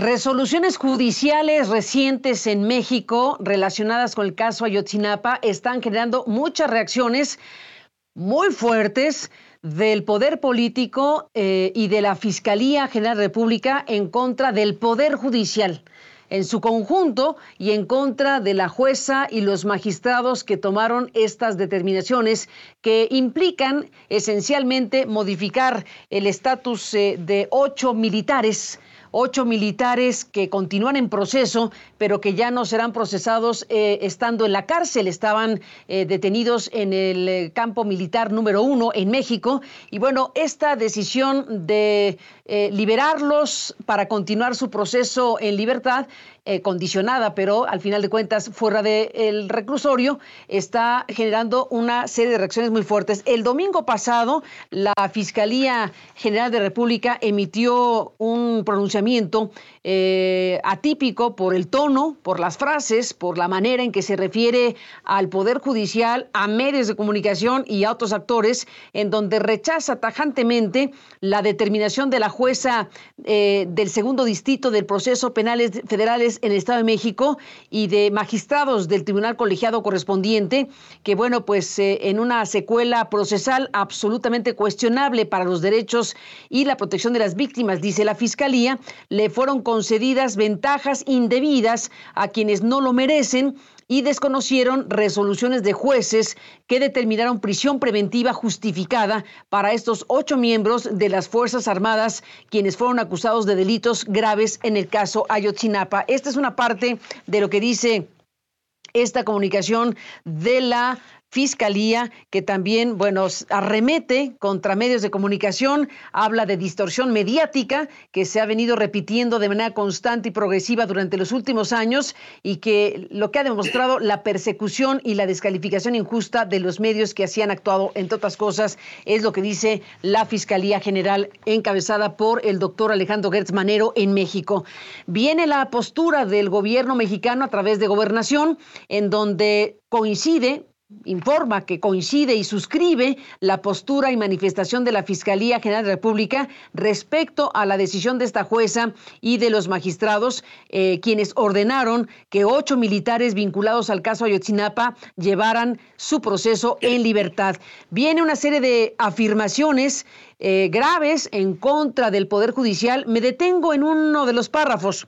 Resoluciones judiciales recientes en México relacionadas con el caso Ayotzinapa están generando muchas reacciones muy fuertes del poder político eh, y de la Fiscalía General de la República en contra del Poder Judicial en su conjunto y en contra de la jueza y los magistrados que tomaron estas determinaciones que implican esencialmente modificar el estatus eh, de ocho militares ocho militares que continúan en proceso, pero que ya no serán procesados eh, estando en la cárcel. Estaban eh, detenidos en el eh, campo militar número uno en México. Y bueno, esta decisión de liberarlos para continuar su proceso en libertad eh, condicionada, pero al final de cuentas fuera del reclusorio, está generando una serie de reacciones muy fuertes. El domingo pasado, la Fiscalía General de República emitió un pronunciamiento eh, atípico por el tono, por las frases, por la manera en que se refiere al Poder Judicial, a medios de comunicación y a otros actores, en donde rechaza tajantemente la determinación de la jueza eh, del segundo distrito del proceso penales federales en el Estado de México y de magistrados del Tribunal Colegiado correspondiente, que bueno, pues eh, en una secuela procesal absolutamente cuestionable para los derechos y la protección de las víctimas, dice la Fiscalía, le fueron concedidas ventajas indebidas a quienes no lo merecen y desconocieron resoluciones de jueces que determinaron prisión preventiva justificada para estos ocho miembros de las Fuerzas Armadas, quienes fueron acusados de delitos graves en el caso Ayotzinapa. Esta es una parte de lo que dice esta comunicación de la Fiscalía, que también, bueno, arremete contra medios de comunicación, habla de distorsión mediática que se ha venido repitiendo de manera constante y progresiva durante los últimos años y que lo que ha demostrado la persecución y la descalificación injusta de los medios que así han actuado, entre otras cosas, es lo que dice la Fiscalía General encabezada por el doctor Alejandro Gertz Manero en México. Viene la postura del gobierno mexicano a través de gobernación, en donde coincide informa que coincide y suscribe la postura y manifestación de la Fiscalía General de la República respecto a la decisión de esta jueza y de los magistrados, eh, quienes ordenaron que ocho militares vinculados al caso Ayotzinapa llevaran su proceso en libertad. Viene una serie de afirmaciones eh, graves en contra del Poder Judicial. Me detengo en uno de los párrafos.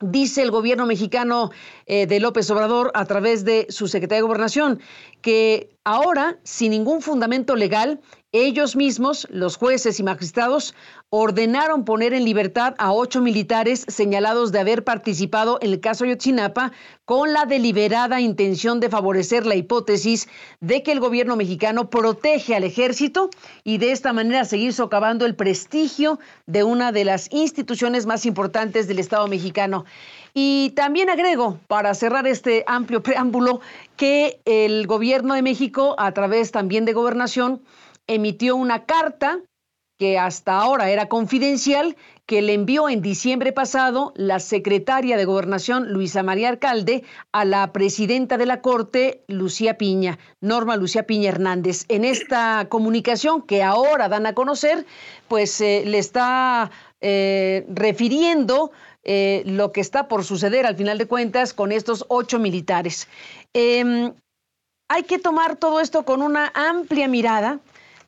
Dice el gobierno mexicano eh, de López Obrador a través de su secretaria de Gobernación que ahora, sin ningún fundamento legal, ellos mismos, los jueces y magistrados, ordenaron poner en libertad a ocho militares señalados de haber participado en el caso Ayotzinapa con la deliberada intención de favorecer la hipótesis de que el gobierno mexicano protege al ejército y de esta manera seguir socavando el prestigio de una de las instituciones más importantes del Estado mexicano. Y también agrego, para cerrar este amplio preámbulo, que el gobierno de México, a través también de gobernación, emitió una carta que hasta ahora era confidencial, que le envió en diciembre pasado la secretaria de Gobernación, Luisa María Alcalde, a la presidenta de la Corte, Lucía Piña, Norma Lucía Piña Hernández. En esta comunicación que ahora dan a conocer, pues eh, le está eh, refiriendo eh, lo que está por suceder al final de cuentas con estos ocho militares. Em, hay que tomar todo esto con una amplia mirada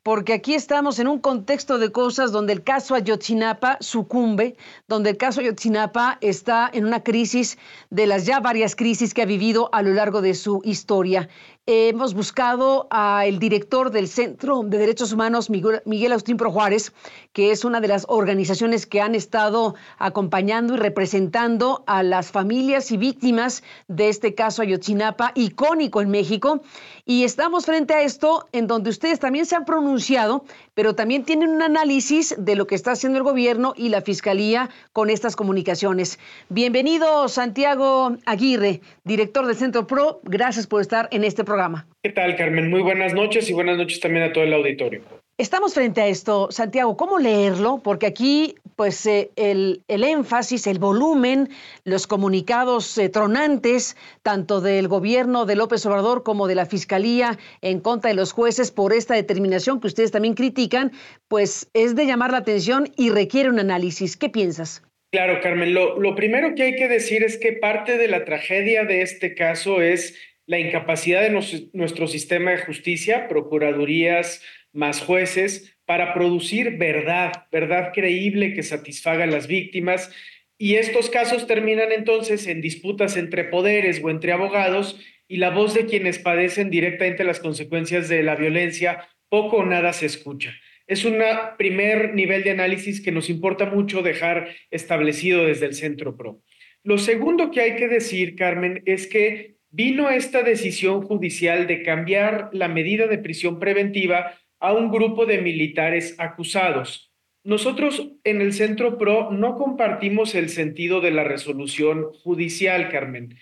porque aquí estamos en un contexto de cosas donde el caso Ayotzinapa sucumbe, donde el caso Ayotzinapa está en una crisis de las ya varias crisis que ha vivido a lo largo de su historia. Hemos buscado al director del Centro de Derechos Humanos, Miguel Austín Pro Juárez, que es una de las organizaciones que han estado acompañando y representando a las familias y víctimas de este caso Ayotzinapa, icónico en México. Y estamos frente a esto en donde ustedes también se han pronunciado, pero también tienen un análisis de lo que está haciendo el gobierno y la Fiscalía con estas comunicaciones. Bienvenido, Santiago Aguirre, director del Centro PRO. Gracias por estar en este programa. ¿Qué tal, Carmen? Muy buenas noches y buenas noches también a todo el auditorio. Estamos frente a esto, Santiago, ¿cómo leerlo? Porque aquí, pues, eh, el, énfasis, el volumen, los comunicados eh, tronantes, tanto del gobierno de López Obrador como de la Fiscalía en contra de los jueces por esta determinación que ustedes también critican, pues es de llamar la atención y requiere un análisis. ¿Qué piensas? Claro, Carmen, lo, lo primero que hay que decir es que parte de la tragedia de este caso es la incapacidad de nuestro sistema de justicia, procuradurías, más jueces, para producir verdad, verdad creíble que satisfaga a las víctimas. Y estos casos terminan entonces en disputas entre poderes o entre abogados y la voz de quienes padecen directamente las consecuencias de la violencia poco o nada se escucha. Es un primer nivel de análisis que nos importa mucho dejar establecido desde el Centro PRO. Lo segundo que hay que decir, Carmen, es que vino esta decisión judicial de cambiar la medida de prisión preventiva a un grupo de militares acusados. Nosotros en el Centro PRO no compartimos el sentido de la resolución judicial, Carmen.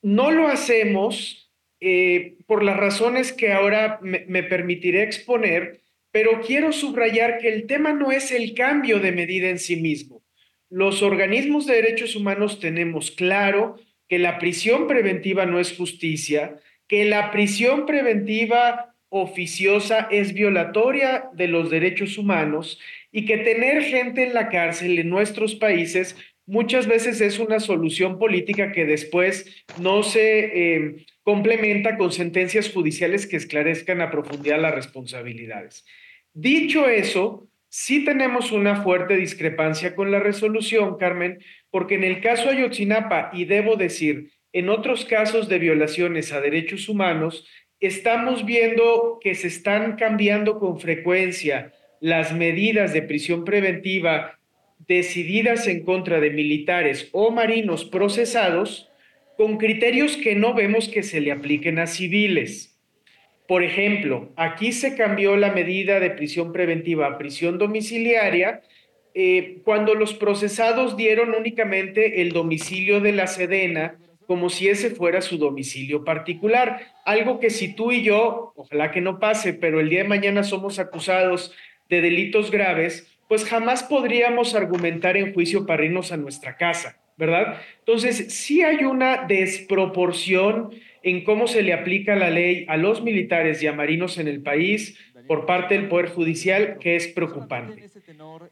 No lo hacemos eh, por las razones que ahora me, me permitiré exponer, pero quiero subrayar que el tema no es el cambio de medida en sí mismo. Los organismos de derechos humanos tenemos claro que la prisión preventiva no es justicia, que la prisión preventiva oficiosa es violatoria de los derechos humanos y que tener gente en la cárcel en nuestros países muchas veces es una solución política que después no se eh, complementa con sentencias judiciales que esclarezcan a profundidad las responsabilidades. Dicho eso, sí tenemos una fuerte discrepancia con la resolución, Carmen, porque en el caso Ayotzinapa, y debo decir, en otros casos de violaciones a derechos humanos, estamos viendo que se están cambiando con frecuencia las medidas de prisión preventiva decididas en contra de militares o marinos procesados con criterios que no vemos que se le apliquen a civiles. Por ejemplo, aquí se cambió la medida de prisión preventiva a prisión domiciliaria eh, cuando los procesados dieron únicamente el domicilio de la sedena como si ese fuera su domicilio particular. Algo que si tú y yo, ojalá que no pase, pero el día de mañana somos acusados de delitos graves, pues jamás podríamos argumentar en juicio para irnos a nuestra casa, ¿verdad? Entonces, sí hay una desproporción en cómo se le aplica la ley a los militares y a marinos en el país por parte del Poder Judicial que es preocupante.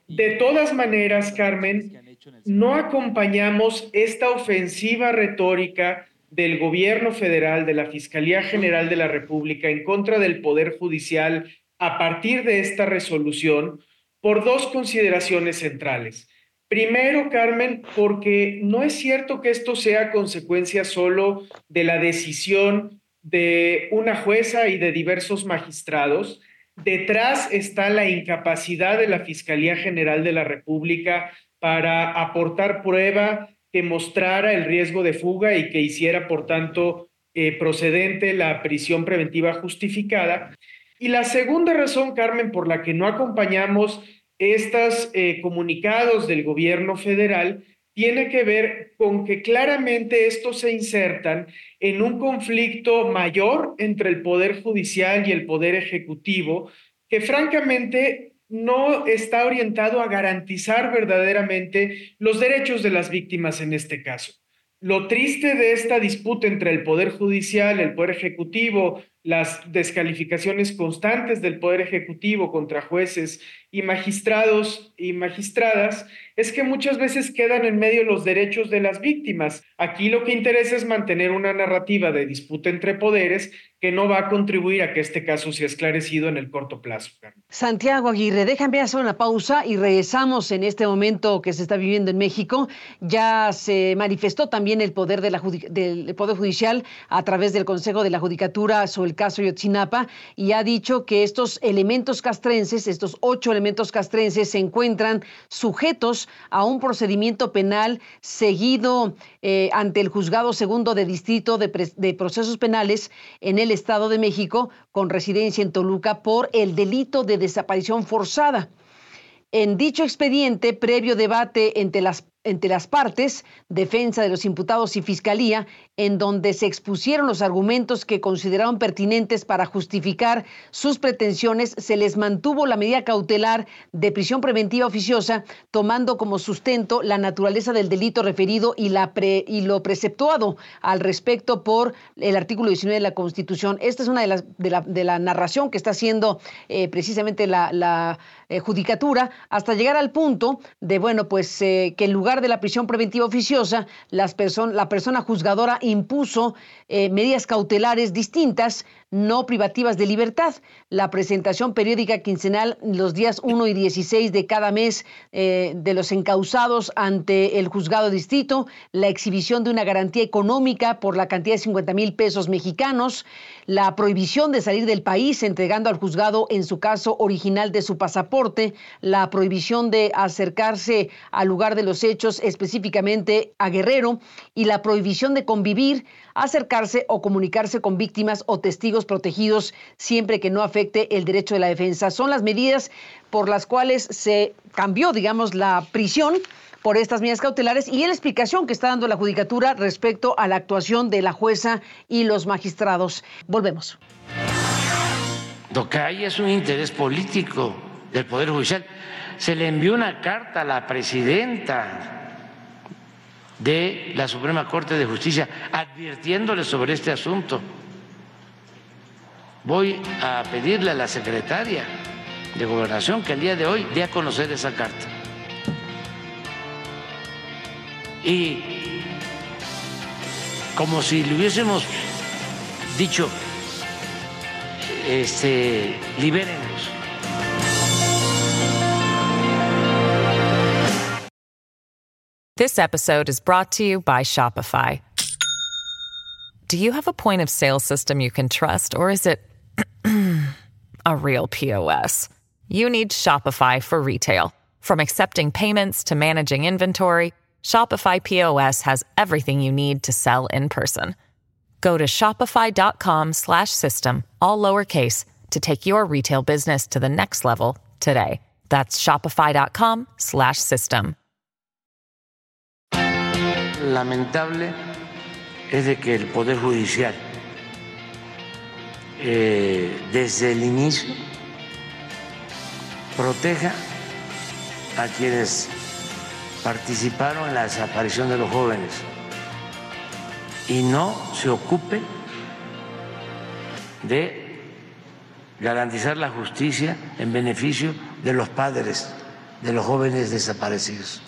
De todas maneras, Carmen, no acompañamos esta ofensiva retórica del gobierno federal, de la Fiscalía General de la República en contra del Poder Judicial a partir de esta resolución por dos consideraciones centrales. Primero, Carmen, porque no es cierto que esto sea consecuencia solo de la decisión de una jueza y de diversos magistrados. Detrás está la incapacidad de la Fiscalía General de la República para aportar prueba que mostrara el riesgo de fuga y que hiciera, por tanto, eh, procedente la prisión preventiva justificada. Y la segunda razón, Carmen, por la que no acompañamos estos eh, comunicados del gobierno federal tiene que ver con que claramente estos se insertan en un conflicto mayor entre el Poder Judicial y el Poder Ejecutivo, que francamente no está orientado a garantizar verdaderamente los derechos de las víctimas en este caso. Lo triste de esta disputa entre el Poder Judicial, el Poder Ejecutivo las descalificaciones constantes del Poder Ejecutivo contra jueces y magistrados y magistradas es que muchas veces quedan en medio los derechos de las víctimas. Aquí lo que interesa es mantener una narrativa de disputa entre poderes que no va a contribuir a que este caso sea esclarecido en el corto plazo. Santiago Aguirre, déjame hacer una pausa y regresamos en este momento que se está viviendo en México. Ya se manifestó también el poder de la, del Poder Judicial a través del Consejo de la Judicatura sobre el caso Yotzinapa y ha dicho que estos elementos castrenses, estos ocho elementos castrenses, se encuentran sujetos a un procedimiento penal seguido eh, ante el Juzgado Segundo de Distrito de, de Procesos Penales en el Estado de México, con residencia en Toluca, por el delito de desaparición forzada. En dicho expediente, previo debate entre las entre las partes, defensa de los imputados y fiscalía, en donde se expusieron los argumentos que consideraron pertinentes para justificar sus pretensiones, se les mantuvo la medida cautelar de prisión preventiva oficiosa, tomando como sustento la naturaleza del delito referido y, la lo preceptuado al respecto por el artículo 19 de la Constitución. Esta es una de las de la, narración que está haciendo eh, precisamente la, eh, judicatura, hasta llegar al punto de, bueno, pues eh, que en lugar de la prisión preventiva oficiosa, las la persona juzgadora impuso eh, medidas cautelares distintas no privativas de libertad. La presentación periódica quincenal los días 1 y 16 de cada mes eh, de los encausados ante el juzgado distrito, la exhibición de una garantía económica por la cantidad de 50 mil pesos mexicanos, la prohibición de salir del país entregando al juzgado en su caso original de su pasaporte, la prohibición de acercarse al lugar de los hechos específicamente a Guerrero y la prohibición de convivir acercarse o comunicarse con víctimas o testigos protegidos siempre que no afecte el derecho de la defensa. Son las medidas por las cuales se cambió, digamos, la prisión por estas medidas cautelares y la explicación que está dando la Judicatura respecto a la actuación de la jueza y los magistrados. Volvemos. Lo que hay es un interés político del Poder Judicial. Se le envió una carta a la presidenta de la Suprema Corte de Justicia advirtiéndole sobre este asunto. Voy a pedirle a la secretaria de Gobernación que el día de hoy dé a conocer esa carta. Y como si le hubiésemos dicho, este, libérenlos This episode is brought to you by Shopify. Do you have a point of sale system you can trust, or is it a real POS? You need Shopify for retail. From accepting payments to managing inventory, Shopify POS has everything you need to sell in person. Go to shopify.com/system all lowercase to take your retail business to the next level today. That's shopify.com/system. lamentable es de que el Poder Judicial eh, desde el inicio proteja a quienes participaron en la desaparición de los jóvenes y no se ocupe de garantizar la justicia en beneficio de los padres de los jóvenes desaparecidos.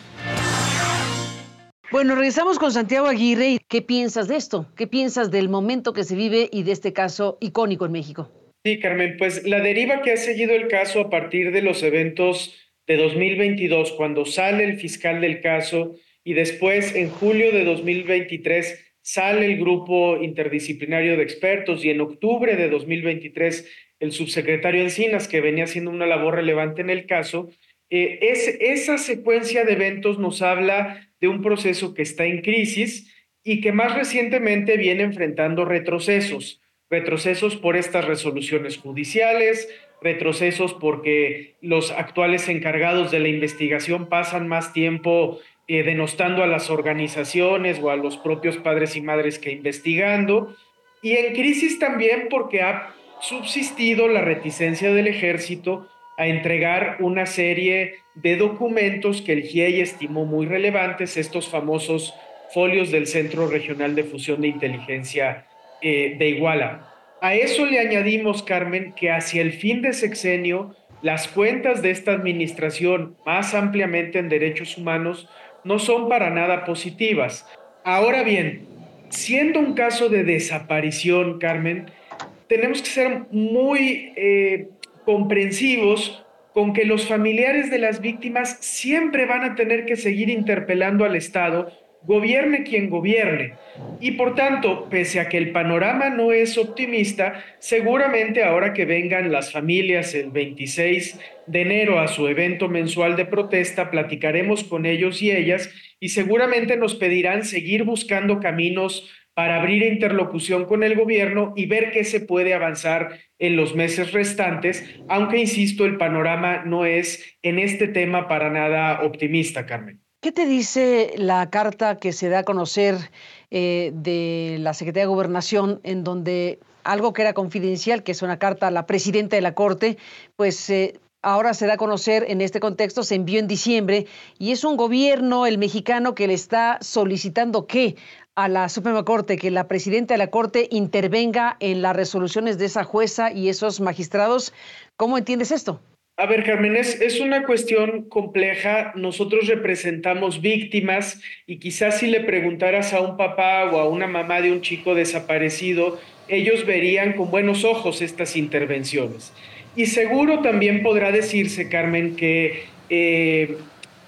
Bueno, regresamos con Santiago Aguirre. ¿Qué piensas de esto? ¿Qué piensas del momento que se vive y de este caso icónico en México? Sí, Carmen, pues la deriva que ha seguido el caso a partir de los eventos de 2022, cuando sale el fiscal del caso y después en julio de 2023 sale el grupo interdisciplinario de expertos y en octubre de 2023 el subsecretario Encinas, que venía haciendo una labor relevante en el caso, eh, es, esa secuencia de eventos nos habla de un proceso que está en crisis y que más recientemente viene enfrentando retrocesos, retrocesos por estas resoluciones judiciales, retrocesos porque los actuales encargados de la investigación pasan más tiempo eh, denostando a las organizaciones o a los propios padres y madres que investigando, y en crisis también porque ha subsistido la reticencia del ejército a entregar una serie de documentos que el GIEI estimó muy relevantes, estos famosos folios del Centro Regional de Fusión de Inteligencia eh, de Iguala. A eso le añadimos, Carmen, que hacia el fin de sexenio, las cuentas de esta administración, más ampliamente en derechos humanos, no son para nada positivas. Ahora bien, siendo un caso de desaparición, Carmen, tenemos que ser muy eh, comprensivos con que los familiares de las víctimas siempre van a tener que seguir interpelando al Estado, gobierne quien gobierne. Y por tanto, pese a que el panorama no es optimista, seguramente ahora que vengan las familias el 26 de enero a su evento mensual de protesta, platicaremos con ellos y ellas y seguramente nos pedirán seguir buscando caminos para abrir interlocución con el gobierno y ver qué se puede avanzar en los meses restantes, aunque, insisto, el panorama no es en este tema para nada optimista, Carmen. ¿Qué te dice la carta que se da a conocer eh, de la Secretaría de Gobernación en donde algo que era confidencial, que es una carta a la presidenta de la Corte, pues eh, ahora se da a conocer en este contexto, se envió en diciembre y es un gobierno, el mexicano, que le está solicitando que a la Suprema Corte, que la presidenta de la Corte intervenga en las resoluciones de esa jueza y esos magistrados. ¿Cómo entiendes esto? A ver, Carmen, es, es, una cuestión compleja. Nosotros representamos víctimas y quizás si le preguntaras a un papá o a una mamá de un chico desaparecido, ellos verían con buenos ojos estas intervenciones. Y seguro también podrá decirse, Carmen, que, eh,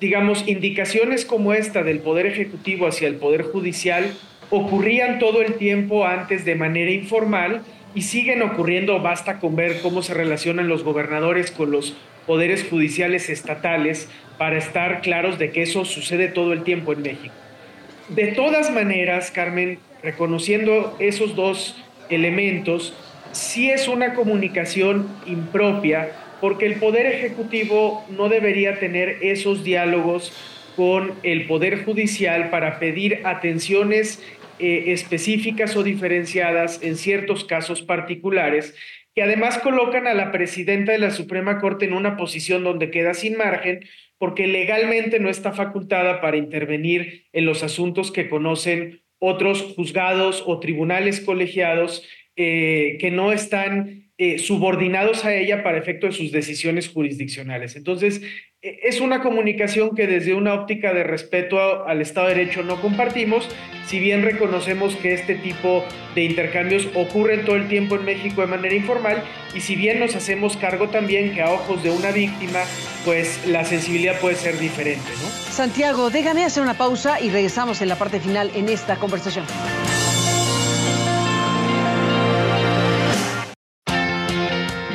digamos, indicaciones como esta del Poder Ejecutivo hacia el Poder Judicial ocurrían todo el tiempo antes de manera informal y siguen ocurriendo, basta con ver cómo se relacionan los gobernadores con los poderes judiciales estatales para estar claros de que eso sucede todo el tiempo en México. De todas maneras, Carmen, reconociendo esos dos elementos, sí es una comunicación impropia porque el Poder Ejecutivo no debería tener esos diálogos con el Poder Judicial para pedir atenciones eh, específicas o diferenciadas en ciertos casos particulares, que además colocan a la presidenta de la Suprema Corte en una posición donde queda sin margen, porque legalmente no está facultada para intervenir en los asuntos que conocen otros juzgados o tribunales colegiados eh, que no están eh, subordinados a ella para efecto de sus decisiones jurisdiccionales. Entonces, e, es una comunicación que desde una óptica de respeto al Estado de Derecho no compartimos, si bien reconocemos que este tipo de intercambios ocurren todo el tiempo en México de manera informal, y si bien nos hacemos cargo también que a ojos de una víctima, pues la sensibilidad puede ser diferente. ¿no? Santiago, déjame hacer una pausa y regresamos en la parte final en esta conversación.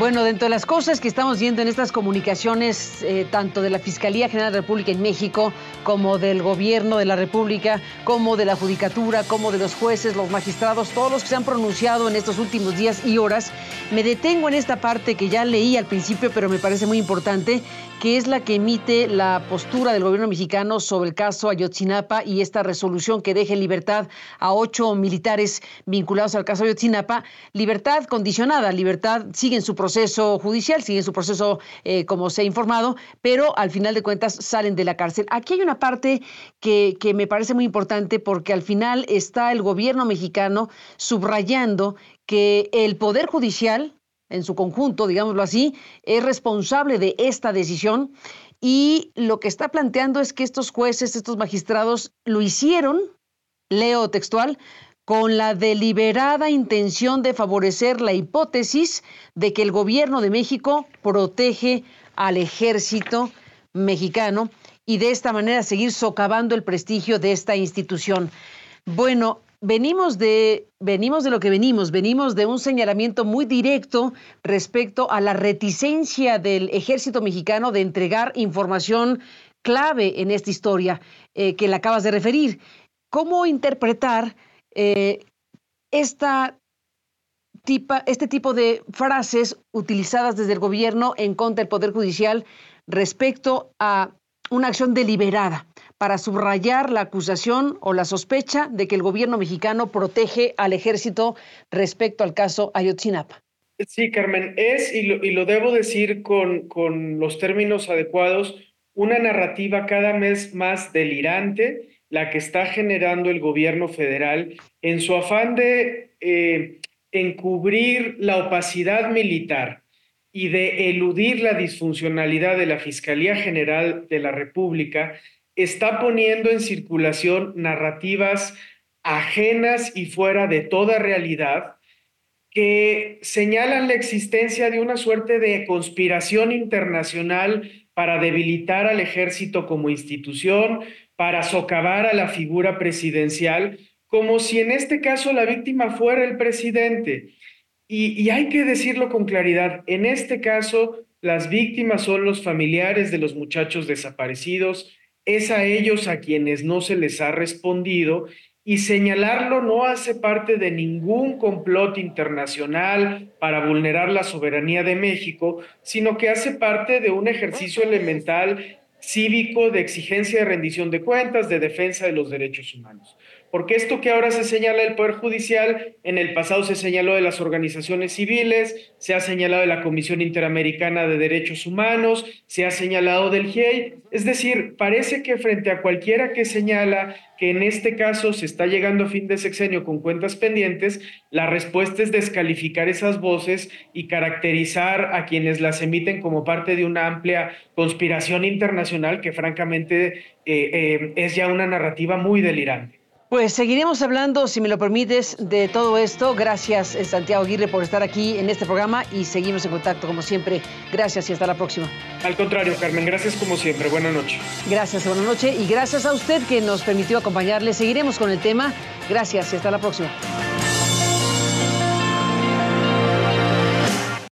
Bueno, dentro de las cosas que estamos viendo en estas comunicaciones, eh, tanto de la Fiscalía General de la República en México, como del Gobierno de la República, como de la Judicatura, como de los jueces, los magistrados, todos los que se han pronunciado en estos últimos días y horas, me detengo en esta parte que ya leí al principio, pero me parece muy importante, que es la que emite la postura del gobierno mexicano sobre el caso Ayotzinapa y esta resolución que deje libertad a ocho militares vinculados al caso Ayotzinapa. Libertad condicionada, libertad sigue en su proceso judicial, sigue su proceso eh, como se ha informado, pero al final de cuentas salen de la cárcel. Aquí hay una parte que, que me parece muy importante porque al final está el gobierno mexicano subrayando que el Poder Judicial, en su conjunto, digámoslo así, es responsable de esta decisión y lo que está planteando es que estos jueces, estos magistrados lo hicieron, leo textual, con la deliberada intención de favorecer la hipótesis de que el gobierno de México protege al ejército mexicano y de esta manera seguir socavando el prestigio de esta institución. Bueno, venimos de, venimos de lo que venimos, venimos de un señalamiento muy directo respecto a la reticencia del ejército mexicano de entregar información clave en esta historia eh, que le acabas de referir. ¿Cómo interpretar eh, esta este tipo de frases utilizadas desde el gobierno en contra del Poder Judicial respecto a una acción deliberada? para subrayar la acusación o la sospecha de que el gobierno mexicano protege al ejército respecto al caso Ayotzinapa. Sí, Carmen, es, y lo, debo decir con, los términos adecuados, una narrativa cada vez más delirante, la que está generando el gobierno federal en su afán de eh, encubrir la opacidad militar y de eludir la disfuncionalidad de la Fiscalía General de la República, está poniendo en circulación narrativas ajenas y fuera de toda realidad que señalan la existencia de una suerte de conspiración internacional para debilitar al ejército como institución, para socavar a la figura presidencial, como si en este caso la víctima fuera el presidente. Y, hay que decirlo con claridad, en este caso las víctimas son los familiares de los muchachos desaparecidos, es a ellos a quienes no se les ha respondido y señalarlo no hace parte de ningún complot internacional para vulnerar la soberanía de México, sino que hace parte de un ejercicio elemental cívico de exigencia de rendición de cuentas, de defensa de los derechos humanos. Porque esto que ahora se señala del Poder Judicial, en el pasado se señaló de las organizaciones civiles, se ha señalado de la Comisión Interamericana de Derechos Humanos, se ha señalado del GIEI. Es decir, parece que frente a cualquiera que señala que en este caso se está llegando a fin de sexenio con cuentas pendientes, la respuesta es descalificar esas voces y caracterizar a quienes las emiten como parte de una amplia conspiración internacional que francamente eh, eh, es ya una narrativa muy delirante. Pues seguiremos hablando, si me lo permites, de todo esto. Gracias, eh, Santiago Aguirre, por estar aquí en este programa y seguimos en contacto como siempre. Gracias y hasta la próxima. Al contrario, Carmen, gracias como siempre. Buenas noches. Gracias, buenas noches y gracias a usted que nos permitió acompañarle. Seguiremos con el tema. Gracias y hasta la próxima.